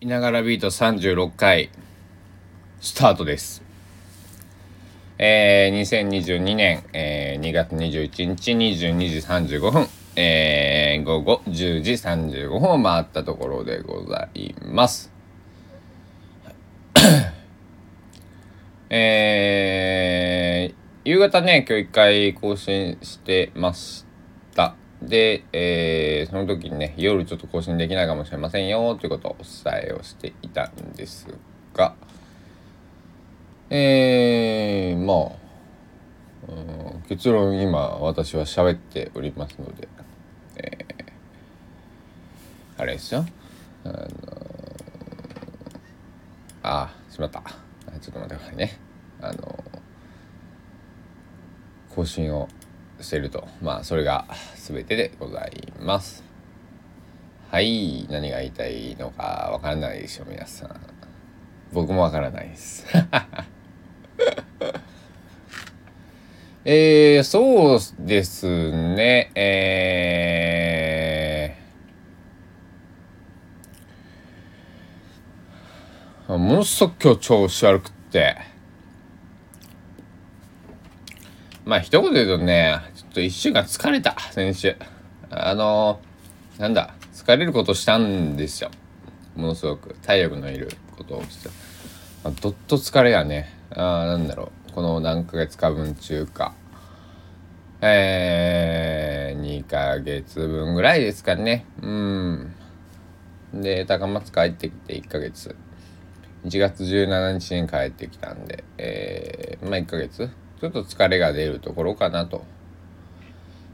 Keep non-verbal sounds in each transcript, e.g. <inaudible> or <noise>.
いながらビート36回スタートです。えー、2022年、えー、2月21日22時35分、えー、午後10時35分を回ったところでございます。<coughs> えー、夕方ね、今日一回更新してまし。で、えーその時にね、夜ちょっと更新できないかもしれませんよ、ということをお伝えをしていたんですが、えー、まあ、うん結論今私は喋っておりますので、えーあれですよ。あのあしまった。ちょっと待ってくださいね。あの更新をしてると。まあそれが全てでございます。はい。何が言いたいのかわからないでしょ皆さん。僕もわからないです。<laughs> えー、そうですね。えー、ものすごく今日調子悪くって。まあ一言で言うとね、ちょっと一週間疲れた、先週。あのー、なんだ、疲れることしたんですよ。ものすごく体力のいることをして。まあ、どっと疲れがね、あなんだろう、この何ヶ月か分中か。えー、2ヶ月分ぐらいですかね。うん。で、高松帰ってきて1ヶ月。1月17日に帰ってきたんで、えー、まあ1ヶ月ちょっと疲れが出るところかなと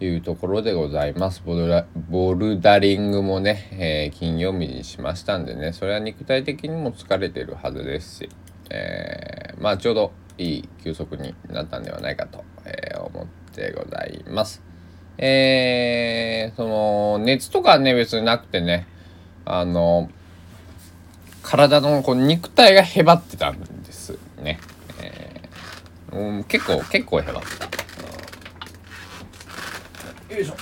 いうところでございます。ボルダリングもね、えー金曜日にしましたんでね、それは肉体的にも疲れてるはずですし、えーまあちょうどいい休息になったんではないかと、えー思ってございます。えーその熱とかね別になくてね、あの体のこう肉体がへばってたんですね。えーうん、結構結構へばってた。よいしょ。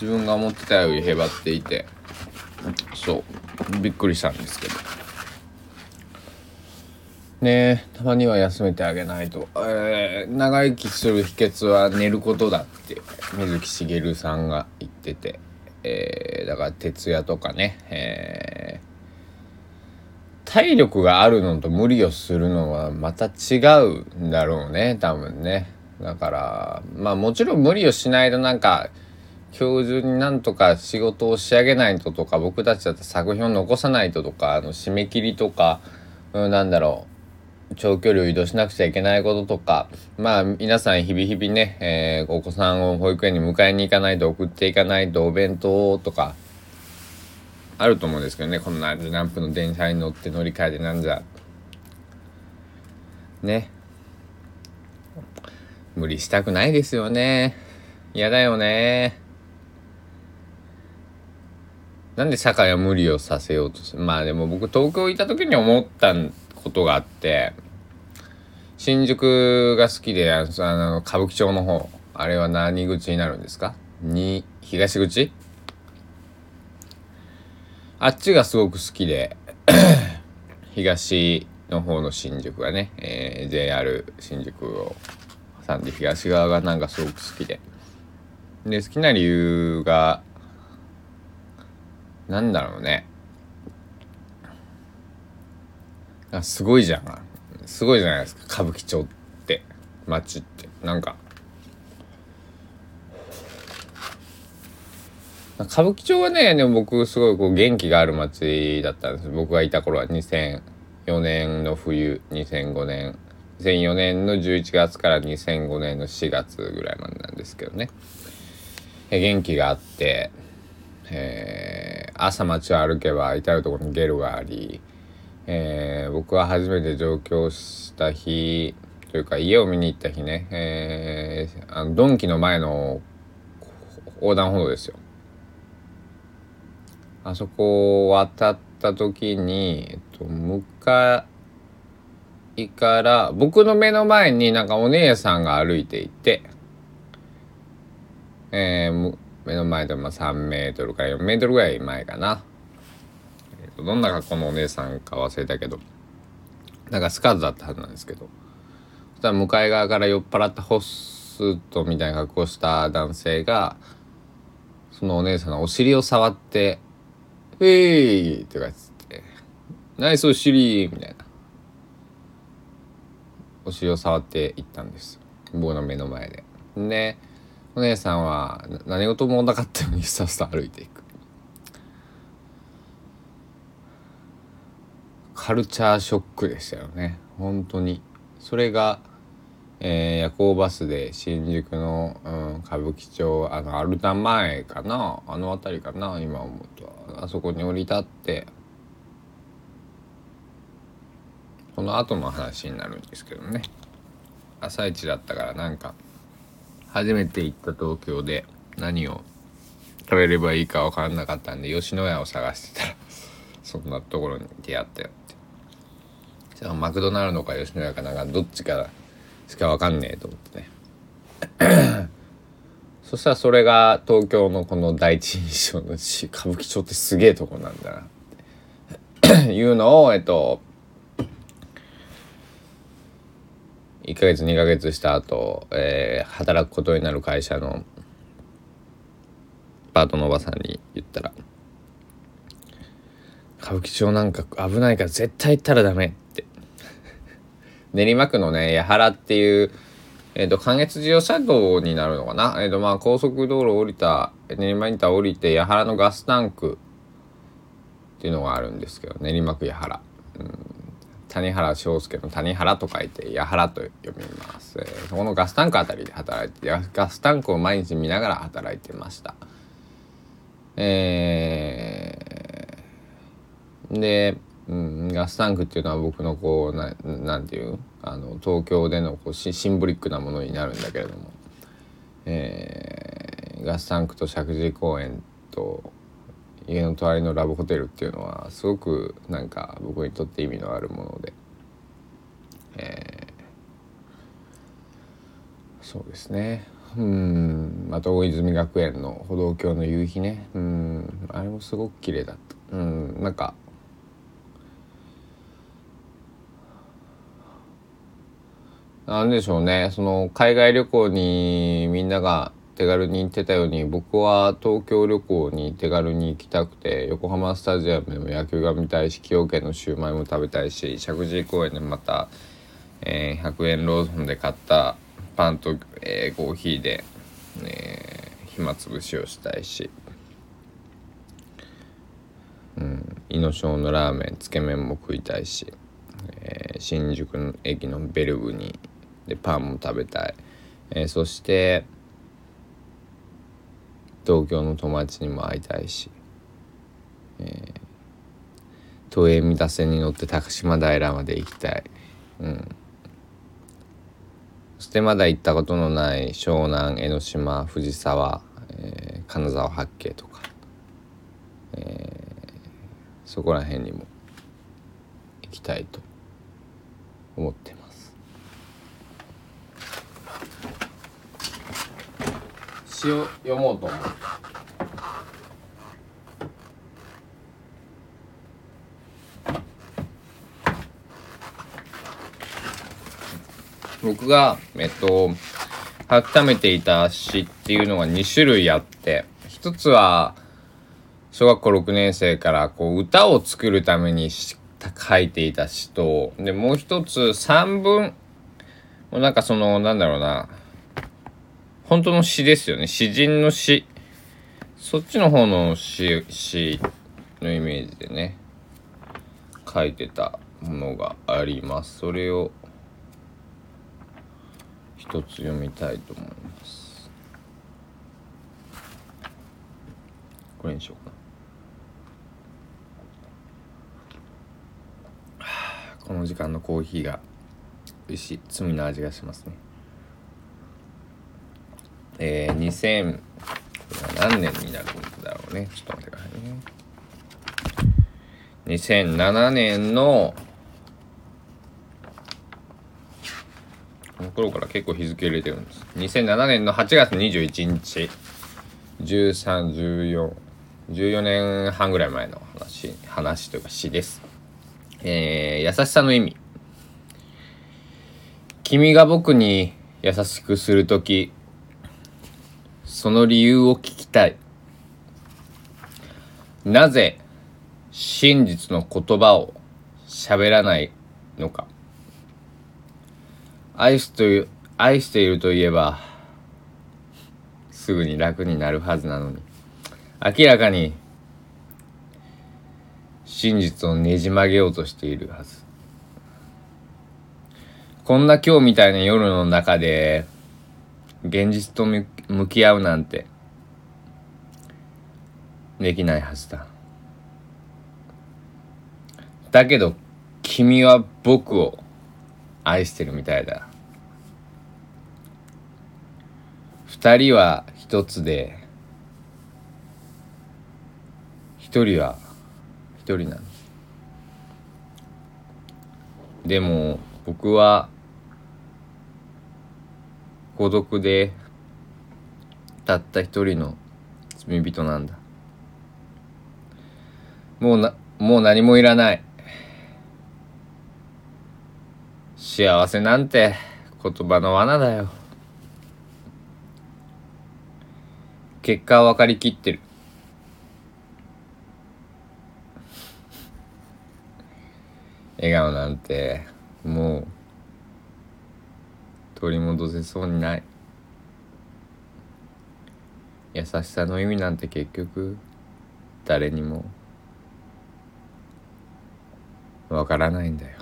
自分が思ってたよりへばっていて、そうびっくりしたんですけど。ねえたまには休めてあげないと、えー長生きする秘訣は寝ることだって水木しげるさんが言ってて、えーだから徹夜とかね、えー体力があるのと無理をするのはまた違うんだろうね多分ね。だからまあもちろん無理をしないとなんか今日中になんとか仕事を仕上げないととか僕たちだって作品を残さないととかあの締め切りとか、うん、なんだろう長距離を移動しなくちゃいけないこととかまあ皆さん日々日々ね、えーお子さんを保育園に迎えに行かないと送っていかないとお弁当とかあると思うんですけどね。こんな何分の電車に乗って乗り換えてなんじゃ。ね。無理したくないですよね。嫌だよね。なんで社会は無理をさせようとする？まあでも僕東京いた時に思ったことがあって新宿が好きであの歌舞伎町の方。あれは何口になるんですか？に東口？あっちがすごく好きで <coughs> 東の方の新宿がね、えー JR 新宿を挟んで東側がなんかすごく好きで。で好きな理由がなんだろうね。あすごいじゃん。すごいじゃないですか。歌舞伎町って街って。なんか歌舞伎町はねでも僕すごいこう元気がある街だったんです。僕がいた頃は2004年の冬2005年。2004年の11月から2005年の4月ぐらいまでなんですけどね。元気があって、えー朝街を歩けば至る所にゲルがあり、えー僕は初めて上京した日というか家を見に行った日ね、えーあのドンキの前の横断歩道ですよ。あそこを渡った時に、えっと、向かいから僕の目の前になんかお姉さんが歩いていて、えー目の前でまあ3メートルから4メートルぐらい前かな、えーと、どんな格好のお姉さんか忘れたけどなんかスカートだったはずなんですけどそしたら向かい側から酔っ払ったホストみたいな格好した男性がそのお姉さんのお尻を触って「ウェイ!」とか言って「ナイスお尻!」みたいなお尻を触っていったんです僕の目の前で。でお姉さんは何事もなかったようにさっさと歩いていくカルチャーショックでしたよね本当にそれが、えー、夜行バスで新宿の、うん、歌舞伎町あのアルタ前かな？あの辺りかな？今思うと。あそこに降り立って。その後の話になるんですけどね。朝一だったからなんか初めて行った東京で何を食べればいいか分からなかったんで吉野家を探してたら <laughs> そんなところに出会ったよって。じゃマクドナルドか吉野家かなんかどっちかしか分かんねえと思ってね。<coughs> そしたらそれが東京のこの第一印象のし歌舞伎町ってすげえとこなんだなって。<coughs> いうのをえっと1ヶ月2ヶ月した後、えー、働くことになる会社のパートのおばさんに言ったら「歌舞伎町なんか危ないから絶対行ったらダメ」練馬区のね八原っていうえっ、ー、と関越自動車道になるのかな？えっ、ー、とまあ高速道路降りた練馬インター降りて八原のガスタンクっていうのがあるんですけど練馬区八原、うん。谷原章介の谷原と書いて矢原と読みます、えー、そこのガスタンクあたりで働いてガスタンクを毎日見ながら働いてました。えー、で、うん、ガスタンクっていうのは僕のこうななんていうあの東京でのこうシンボリックなものになるんだけれども、えー、ガスタンクと石神井公園と家の隣のラブホテルっていうのはすごくなんか僕にとって意味のあるもので、えー、そうですね。うんあと大泉学園の歩道橋の夕日ね。うんあれもすごく綺麗だった。うんなんかなんでしょうね。その海外旅行にみんなが手軽に行ってたように僕は東京旅行に手軽に行きたくて横浜スタジアムでも野球が見たいし崎陽軒のシューマイも食べたいし石神井公園でまた、えー、100円ローソンで買ったパンと、えー、コーヒーで、えー、暇つぶしをしたいし、うん、井の小のラーメンつけ麺も食いたいし、えー、新宿の駅のベルグにでパンも食べたい、えー、そして東京の友達にも会いたいし、えー、都営三田線に乗って高島平まで行きたい、うん、そしてまだ行ったことのない湘南江ノ島藤沢、えー、金沢八景とか、えー、そこら辺にも行きたいと思ってます。詩を読もうと思う。僕がえっと温めていた詩っていうのが2種類あって一つは小学校6年生からこう歌を作るために書いていた詩とでもう一つ散文もうなんかそのなんだろうな。本当の詩ですよね。詩人の詩。そっちの方の詩詩のイメージでね。書いてたものがあります。それを一つ読みたいと思います。これにしようか。な <sighs> この時間のコーヒーが美味しい。罪の味がしますね。えー、2000何年になるんだろうね。ちょっと待ってくださいね。2007年のこの頃から結構日付入れてるんです。2007年の8月21日131414年半ぐらい前の話話というか詩です。えー、優しさの意味。君が僕に優しくするときその理由を聞きたい。なぜ真実の言葉を喋らないのか。愛すという愛しているといえばすぐに楽になるはずなのに。明らかに真実をねじ曲げようとしているはず。こんな今日みたいな夜の中で現実と向き合うなんてできないはずだ。だけど君は僕を愛してるみたいだ。二人は一つで一人は一人なの。でも僕は孤独でたった一人の罪人なんだ。もうなもう何もいらない。幸せなんて言葉の罠だよ。結果は分かりきってる。笑顔なんてもう取り戻せそうにない。優しさの意味なんて結局誰にもわからないんだよ、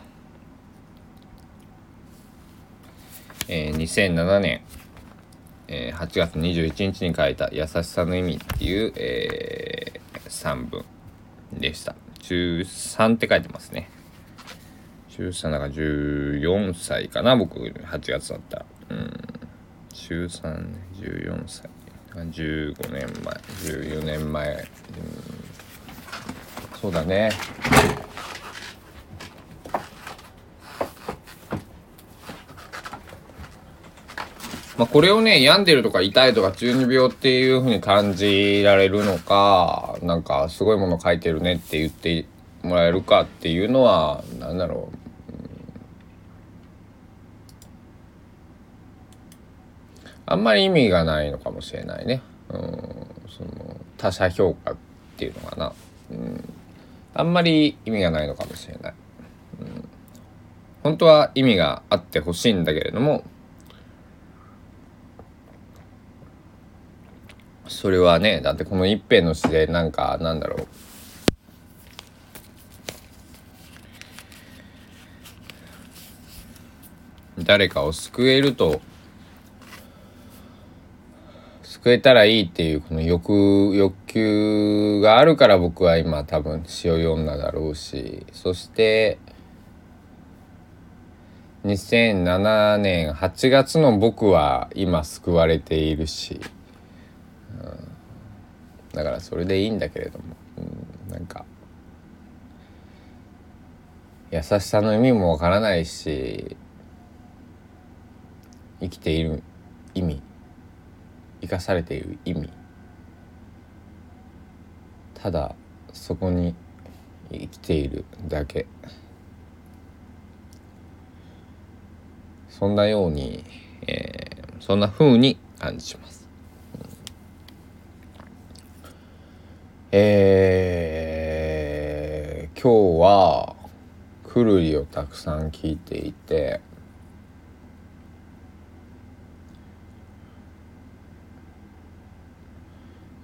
えー、2007年、えー、8月21日に書いた「優しさの意味」っていう、えー、3文でした。13って書いてますね。13だから14歳かな僕8月だった。うん。中3 14歳15年前14年前、うん、そうだね。まあ、これをね病んでるとか痛いとか中二病っていうふうに感じられるのかなんかすごいもの書いてるねって言ってもらえるかっていうのは何だろう。あんまり意味がないのかもしれないね。うん、その他者評価っていうのかな、うん。あんまり意味がないのかもしれない。うん、本当は意味があってほしいんだけれども、それはね、だってこの一辺の詩でなんか、なんだろう。誰かを救えると救えたらいいっていうこの欲欲求があるから僕は今多分詩を読んだだろうしそして2007年8月の僕は今救われているし、うん、だからそれでいいんだけれども、うん、なんか優しさの意味もわからないし生きている意味。生かされている意味。ただそこに生きているだけ。そんなように、えー、そんな風に感じます。えー、今日はくるりをたくさん聞いていて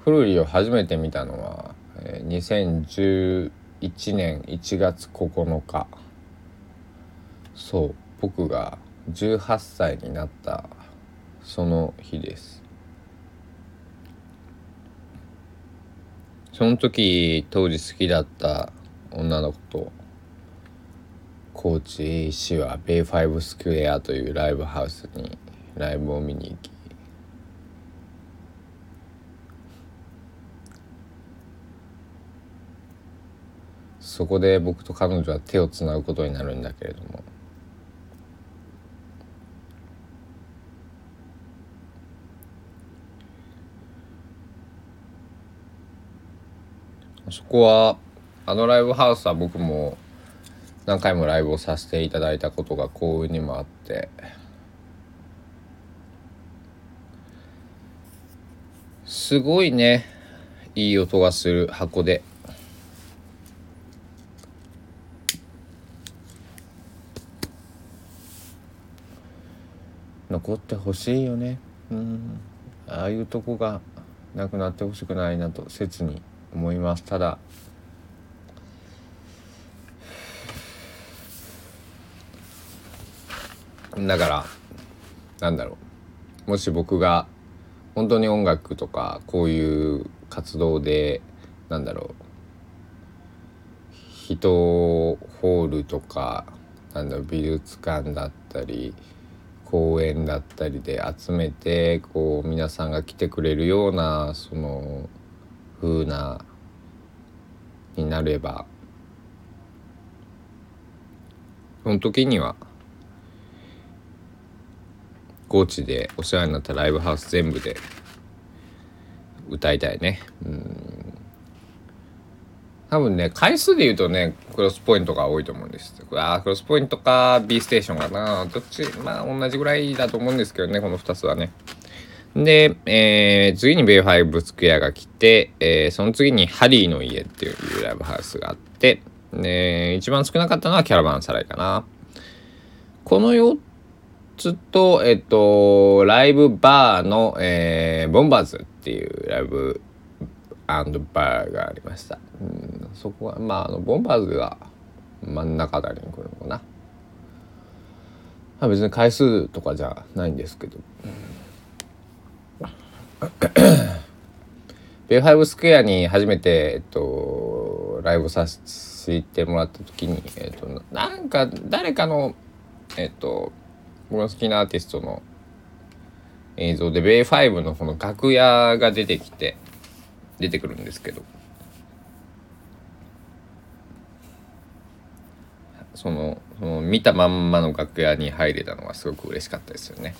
くるりを初めて見たのは、えー、2011年1月9日。そう僕が18歳になったその日です。その時当時好きだった女の子と高知市はベイファイブスクエアというライブハウスにライブを見に行きそこで僕と彼女は手をつなぐことになるんだけれども。そこはあのライブハウスは僕も何回もライブをさせていただいたことが幸運にもあって。すごいねいい音がする箱で。残ってほしいよね。うん。ああいうとこがなくなってほしくないなと切に思います。ただだからなんだろう。もし僕が本当に音楽とかこういう活動でなんだろう。人ホールとかなんだろう美術館だったり公園だったりで集めてこう皆さんが来てくれるようなその風なになればその時には高知でお世話になったライブハウス全部で歌いたいね。うん。多分ね回数で言うとねクロスポイントが多いと思うんです。あクロスポイントか B ステーションかな。どっちまあ同じぐらいだと思うんですけどねこの2つはね。で、えー、次にベイファイブスクエアが来て、えー、その次にハリーの家っていうライブハウスがあってで一番少なかったのはキャラバンサライかな。この4つと、えっと、ライブバーの、えー、ボンバーズっていうライブバーがありました。うん、そこは、まあ、あの、ボンバーズが真ん中あたりに来るのかな。まあ、別に回数とかじゃないんですけど。ベイファイブスクエアに初めて、えっと、ライブさせてもらった時に、えっと、なんか誰かの、えっと、僕の好きなアーティストの映像で、ベイファイブのこの楽屋が出てきて、出てくるんですけど、その、その見たまんまの楽屋に入れたのがすごく嬉しかったですよね。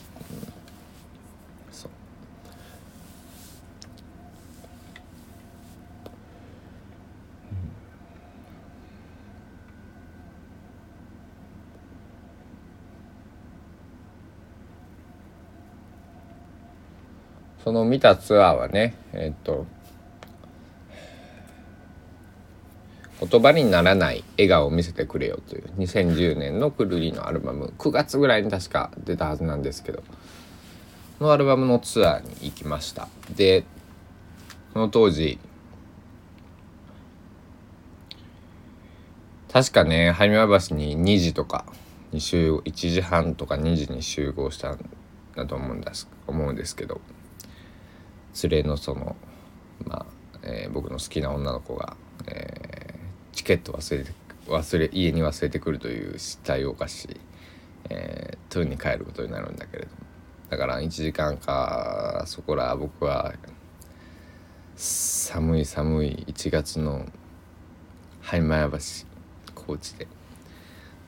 その見たツアーはねえっと言葉にならない笑顔を見せてくれよという2010年のくるりのアルバム9月ぐらいに確か出たはずなんですけどのアルバムのツアーに行きました。でその当時確かね播磨橋に2時とかに集1時半とか2時に集合したんだと思うんです思うんですけど連れのその、まあえー、僕の好きな女の子が、えー、ケット忘れて忘れ家に忘れてくるという失態を犯し、えー、トゥーに帰ることになるんだけれども。だから1時間かそこら僕は寒い寒い1月のはい前橋高知で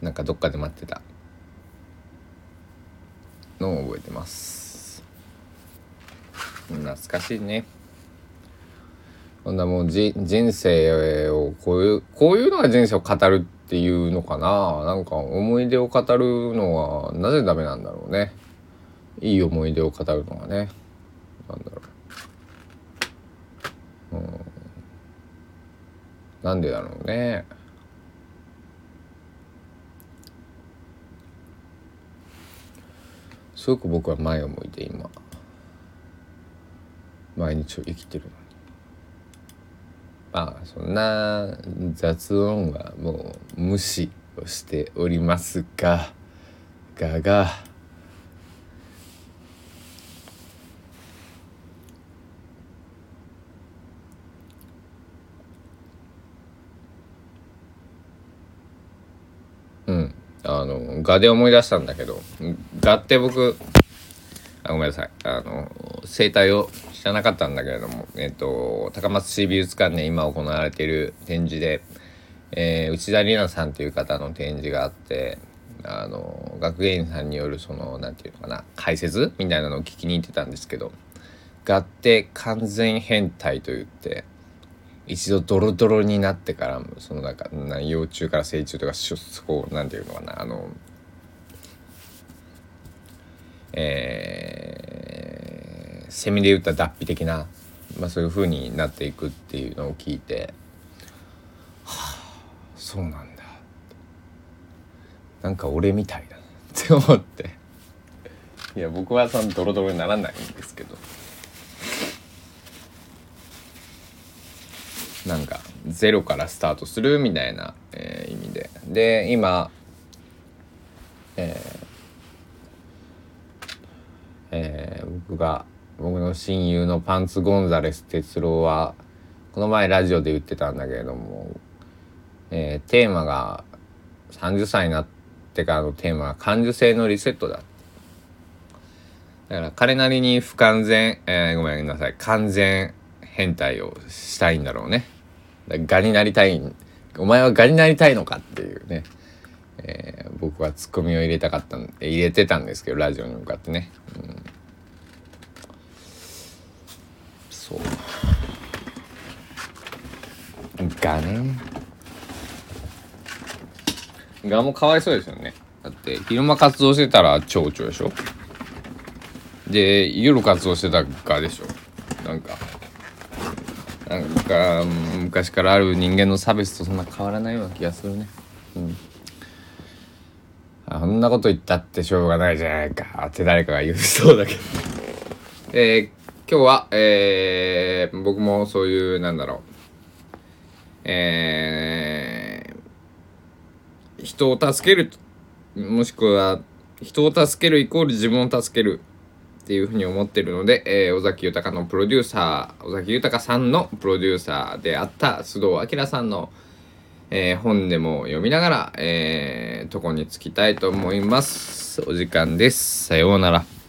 なんかどっかで待ってたのを覚えてます。懐かしいね。こんなもうじ人生をこういうこういうのが人生を語るっていうのかな。なんか思い出を語るのはなぜダメなんだろうね。いい思い出を語るのはね。なんだろう、うん、なんでだろうね。すごく僕は前を向いて今毎日を生きてるの。まあそんな雑音はもう無視をしておりますががが。うんあの画で思い出したんだけど画って僕あごめんなさい。あの生態を知らなかったんだけれども、えっと、高松市美術館で今行われている展示で、えー、内田里奈さんという方の展示があってあの学芸員さんによるその何て言うのかな解説みたいなのを聞きに行ってたんですけど「画って完全変態」と言って一度ドロドロになってからそのなんかな幼虫から成虫とかしょこうなんていうのかなあのえー、セミで言った脱皮的な、まあ、そういう風になっていくっていうのを聞いてはあそうなんだ。なんか俺みたいだな。って思って。いや僕はそのドロドロにならないんですけど。なんかゼロからスタートするみたいな、えー、意味で。で今えーえー、僕が僕の親友のパンツ・ゴンザレス哲郎はこの前ラジオで言ってたんだけれども、えー、テーマが30歳になってからのテーマは感受性のリセットだだから彼なりに不完全、えー、ごめんなさい。完全変態をしたいんだろうね。ガになりたいお前はガになりたいのかっていうね、えー、僕はツッコミを入れたかった入れてたんですけどラジオに向かってね、うん、そう。ガねガもかわいそうですよね。だって昼間活動してたら蝶々でしょ？で夜活動してたガでしょ？なんか。なんか昔からある人間の差別とそんな変わらないような気がするね。うん。あんなこと言ったってしょうがないじゃないか。って誰かが言うそうだけど。えー、今日はえー、僕もそういうなんだろうえー、人を助けるもしくは人を助けるイコール自分を助けるっていうふうに思ってるので、えー、尾崎豊のプロデューサー尾崎豊さんのプロデューサーであった須藤明さんの、えー、本でも読みながら、えー、とこにつきたいと思います。お時間です。さようなら。